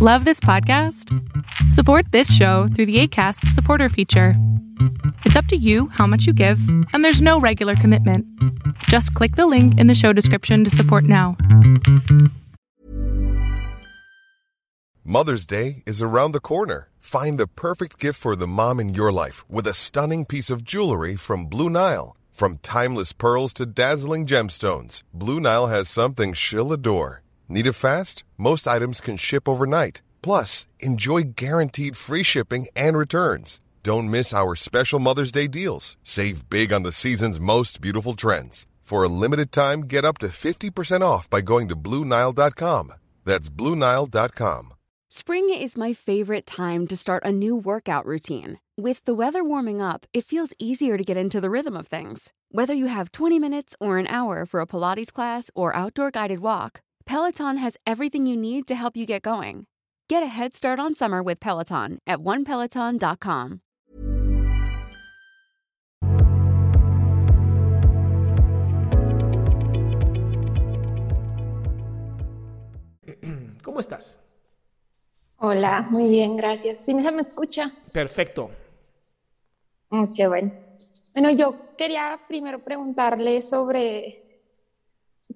Love this podcast? Support this show through the ACAST supporter feature. It's up to you how much you give, and there's no regular commitment. Just click the link in the show description to support now. Mother's Day is around the corner. Find the perfect gift for the mom in your life with a stunning piece of jewelry from Blue Nile. From timeless pearls to dazzling gemstones, Blue Nile has something she'll adore. Need it fast? Most items can ship overnight. Plus, enjoy guaranteed free shipping and returns. Don't miss our special Mother's Day deals. Save big on the season's most beautiful trends. For a limited time, get up to 50% off by going to BlueNile.com. That's BlueNile.com. Spring is my favorite time to start a new workout routine. With the weather warming up, it feels easier to get into the rhythm of things. Whether you have 20 minutes or an hour for a Pilates class or outdoor guided walk, Peloton has everything you need to help you get going. Get a head start on summer with Peloton at onepeloton.com. ¿Cómo estás? Hola, muy bien, gracias. ¿Sí me, me escucha? Perfecto. Mm, qué bueno. Bueno, yo quería primero preguntarle sobre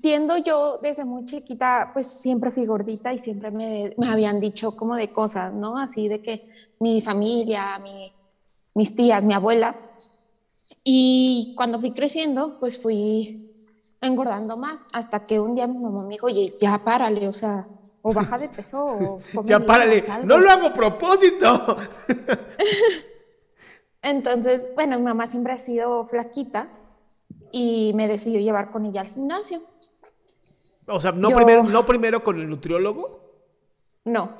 tiendo yo desde muy chiquita, pues siempre fui gordita y siempre me, me, habían dicho como de cosas, ¿no? Así de que mi familia, mi, mis tías, mi abuela. Y cuando fui creciendo, pues fui engordando más, hasta que un día mi mamá me dijo, oye, ya párale, o sea, o baja de peso o... ya párale, no lo hago a propósito. Entonces, bueno, mi mamá siempre ha sido flaquita y me decidió llevar con ella al gimnasio. O sea, ¿no, primero, ¿no primero con el nutriólogo? No.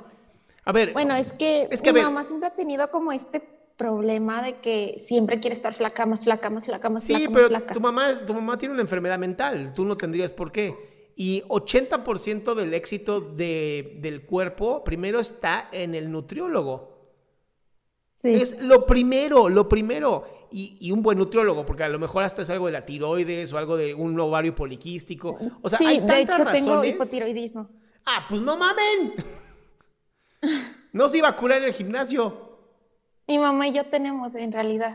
A ver. Bueno, es que, es que mi mamá siempre ha tenido como este problema de que siempre quiere estar flaca, más flaca, más flaca, más flaca, flaca. Sí, pero tu mamá, tu mamá tiene una enfermedad mental, tú no tendrías por qué. Y 80% del éxito de, del cuerpo primero está en el nutriólogo. Sí. Es lo primero, lo primero. Y, y, un buen nutriólogo, porque a lo mejor hasta es algo de la tiroides o algo de un ovario poliquístico. O sea, sí, hay de hecho razones. tengo hipotiroidismo. Ah, pues no mamen. No se iba a curar en el gimnasio. Mi mamá y yo tenemos, en realidad.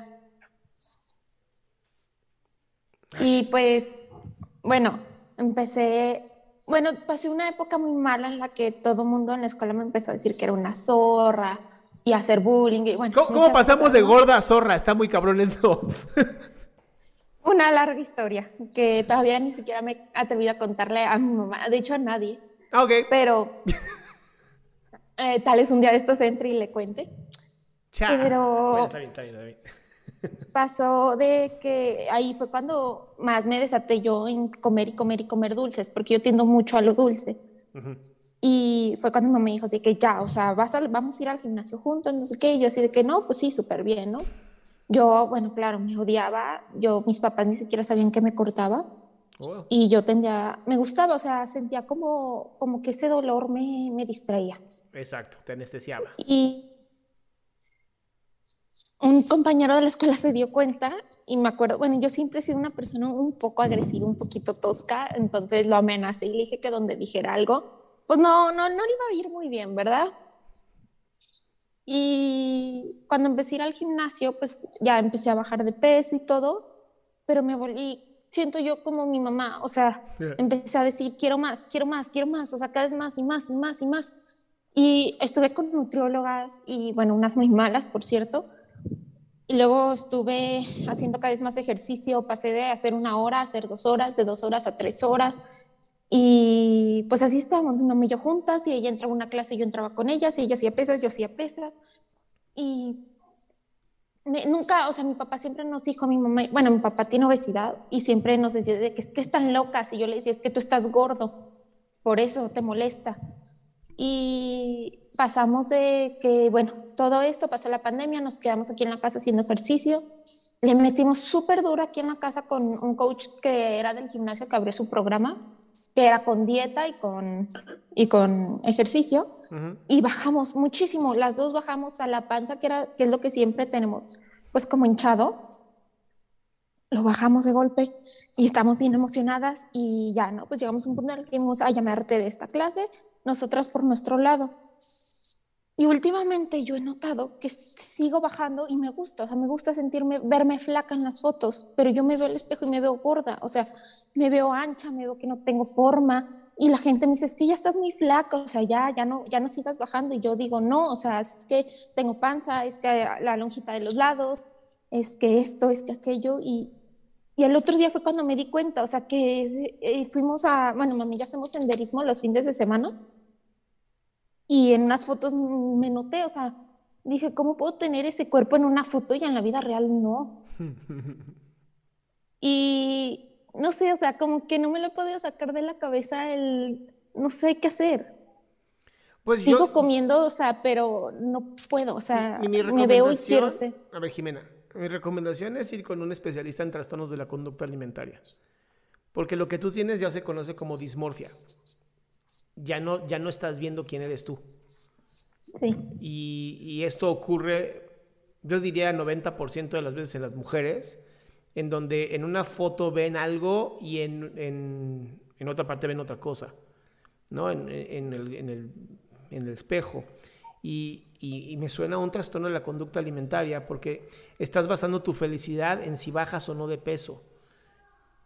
Y pues, bueno, empecé, bueno, pasé una época muy mala en la que todo el mundo en la escuela me empezó a decir que era una zorra y hacer bullying. Y bueno, ¿Cómo, ¿cómo pasamos de gorda a zorra? Está muy cabrón esto. Una larga historia que todavía ni siquiera me he atrevido a contarle a mi mamá, de hecho a nadie. Ah, ok. Pero eh, tal es un día de estos entre y le cuente. Cha. Pero Bueno, está bien, está bien, está bien. pasó de que ahí fue cuando más me desaté yo en comer y comer y comer dulces, porque yo tiendo mucho a lo dulce. Ujú. Y fue cuando mamá me dijo así que ya, o sea, vas a, vamos a ir al gimnasio juntos, no sé qué. Y yo así de que no, pues sí, súper bien, ¿no? Yo, bueno, claro, me odiaba. Yo, mis papás ni siquiera sabían que me cortaba. Oh. Y yo tendía, me gustaba, o sea, sentía como, como que ese dolor me, me distraía. Exacto, te anestesiaba. Y un compañero de la escuela se dio cuenta y me acuerdo, bueno, yo siempre he sido una persona un poco agresiva, un poquito tosca, entonces lo amenacé y le dije que donde dijera algo, pues no, no, no le iba a ir muy bien, ¿verdad? Y cuando empecé a ir al gimnasio, pues ya empecé a bajar de peso y todo, pero me volví, siento yo como mi mamá, o sea, Yeah. empecé a decir, quiero más, quiero más, quiero más, o sea, cada vez más y más y más y más. Y estuve con nutriólogas y, bueno, unas muy malas, por cierto. Y luego estuve haciendo cada vez más ejercicio, pasé de hacer una hora a hacer dos horas, de dos horas a tres horas. Y pues así estábamos, mamá y yo juntas, y ella entraba a una clase y yo entraba con ellas, y ella hacía pesas, yo hacía pesas. Y me- nunca, o sea, mi papá siempre nos dijo a mi mamá, bueno, mi papá tiene obesidad y siempre nos decía de que es que están locas, y yo le decía, es que tú estás gordo, por eso te molesta. Y pasamos de que, bueno, todo esto, pasó la pandemia, nos quedamos aquí en la casa haciendo ejercicio. Le metimos súper duro aquí en la casa con un coach que era del gimnasio que abrió su programa, que era con dieta y con, y con ejercicio. Ujú. Y bajamos muchísimo, las dos bajamos a la panza, que, era, que es lo que siempre tenemos, pues como hinchado. Lo bajamos de golpe y estamos bien emocionadas y ya, ¿no? Pues llegamos a un punto en el que dijimos, ya me harté de esta clase, nosotras por nuestro lado. Y últimamente yo he notado que sigo bajando y me gusta, o sea, me gusta sentirme, verme flaca en las fotos, pero yo me veo al espejo y me veo gorda, o sea, me veo ancha, me veo que no tengo forma. Y la gente me dice, es que ya estás muy flaca, o sea, ya, ya no, ya no sigas bajando y yo digo, no, o sea, es que tengo panza, es que la lonjita de los lados, es que esto, es que aquello y, y el otro día fue cuando me di cuenta, o sea, que eh, fuimos a, bueno, mami, ya hacemos senderismo los fines de semana y en unas fotos me noté, o sea, dije, ¿cómo puedo tener ese cuerpo en una foto y en la vida real no? y no sé, o sea, como que no me lo he podido sacar de la cabeza el, no sé qué hacer. Pues Sigo comiendo, o sea, pero no puedo, o sea, me veo y quiero ser. A ver, Jimena, mi recomendación es ir con un especialista en trastornos de la conducta alimentaria. Porque lo que tú tienes ya se conoce como dismorfia ya no, ya no estás viendo quién eres tú. Sí. Y, esto ocurre, yo diría 90% de las veces en las mujeres, en donde en una foto ven algo y en, otra parte ven otra cosa, ¿no? En, el, espejo. Y, me suena un trastorno de la conducta alimentaria porque estás basando tu felicidad en si bajas o no de peso.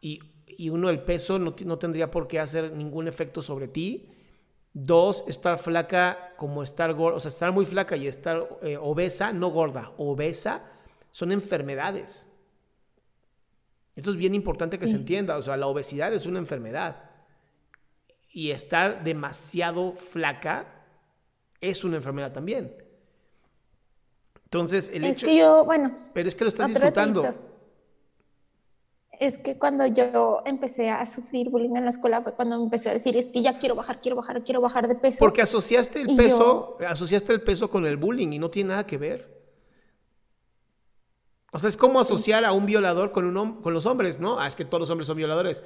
Y, uno, el peso no, no tendría por qué hacer ningún efecto sobre ti Dos, estar flaca como estar gorda, o sea, estar muy flaca y estar eh, obesa, no gorda, obesa, son enfermedades. Esto es bien importante que se entienda, o sea, la obesidad es una enfermedad. Y estar demasiado flaca es una enfermedad también. Entonces, el es Que yo, bueno. Pero es que lo estás disfrutando es que cuando yo empecé a sufrir bullying en la escuela fue cuando empecé a decir, es que ya quiero bajar, quiero bajar, quiero bajar de peso. Porque asociaste el peso, asociaste el peso con el bullying y no tiene nada que ver. O sea, es como asociar a un violador con, un, con los hombres, ¿no? Ah, es que todos los hombres son violadores.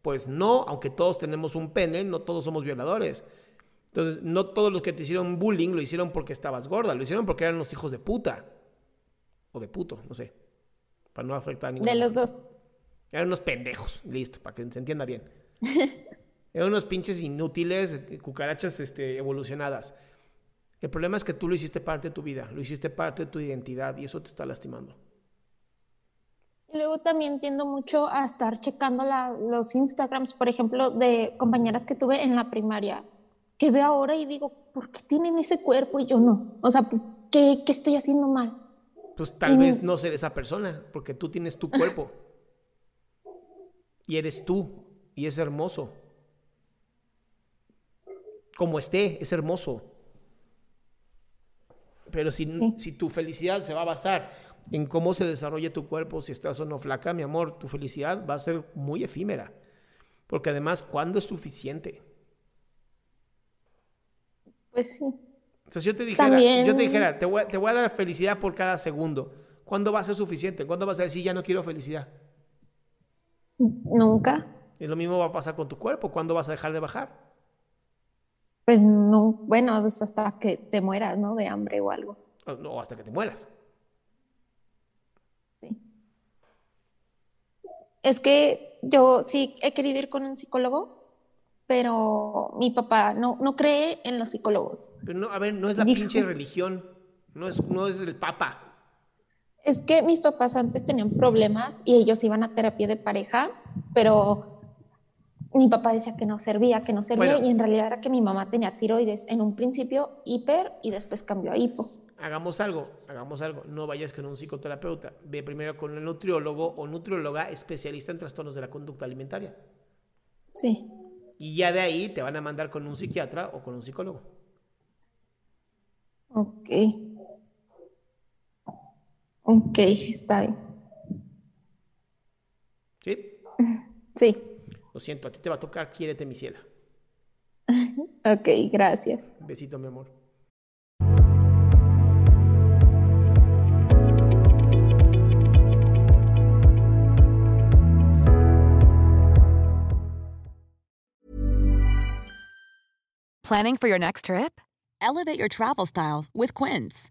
Pues no, aunque todos tenemos un pene, no todos somos violadores. Entonces, no todos los que te hicieron bullying lo hicieron porque estabas gorda, lo hicieron porque eran los hijos de puta. O de puto, no sé. Para no afectar a ninguno. De los dos. Eran unos pendejos, listo, para que se entienda bien. Eran unos pinches inútiles, cucarachas este, evolucionadas. El problema es que tú lo hiciste parte de tu vida, lo hiciste parte de tu identidad y eso te está lastimando. Y luego también tiendo mucho a estar checando los Instagrams, por ejemplo, de compañeras que tuve en la primaria, que veo ahora y digo, ¿por qué tienen ese cuerpo y yo no? O sea, ¿qué, qué estoy haciendo mal? Pues tal vez no ser esa persona, porque tú tienes tu cuerpo. Y eres tú. Y es hermoso. Como esté, es hermoso. Pero si, si tu felicidad se va a basar en cómo se desarrolla tu cuerpo, si estás o no flaca, mi amor, tu felicidad va a ser muy efímera. Porque además, ¿cuándo es suficiente? Pues sí. O sea, si yo te dijera, yo te dijera, te voy, te voy, a dar felicidad por cada segundo, ¿cuándo va a ser suficiente? ¿Cuándo vas a decir, ya no quiero felicidad? Nunca. Y lo mismo va a pasar con tu cuerpo. ¿Cuándo vas a dejar de bajar? Pues no, bueno, pues hasta que te mueras, ¿no? De hambre o algo. O hasta que te mueras. Sí. Es que yo sí he querido ir con un psicólogo, pero mi papá no, no cree en los psicólogos. Pero no, a ver, no es la pinche religión, no es, no es el papa. Es que mis papás antes tenían problemas y ellos iban a terapia de pareja, pero mi papá decía que no servía, que no servía, y en realidad era que mi mamá tenía tiroides, en un principio hiper y después cambió a hipo. Hagamos algo, hagamos algo, no vayas con un psicoterapeuta, ve primero con el nutriólogo o nutrióloga especialista en trastornos de la conducta alimentaria. Sí. Y ya de ahí te van a mandar con un psiquiatra o con un psicólogo. Ok. Ok, está bien. ¿Sí? Sí. Lo siento, a ti te va a tocar Quiérete, mi ciela. ok, gracias. Besito, mi amor. Planning for your next trip? Elevate your travel style with Quince.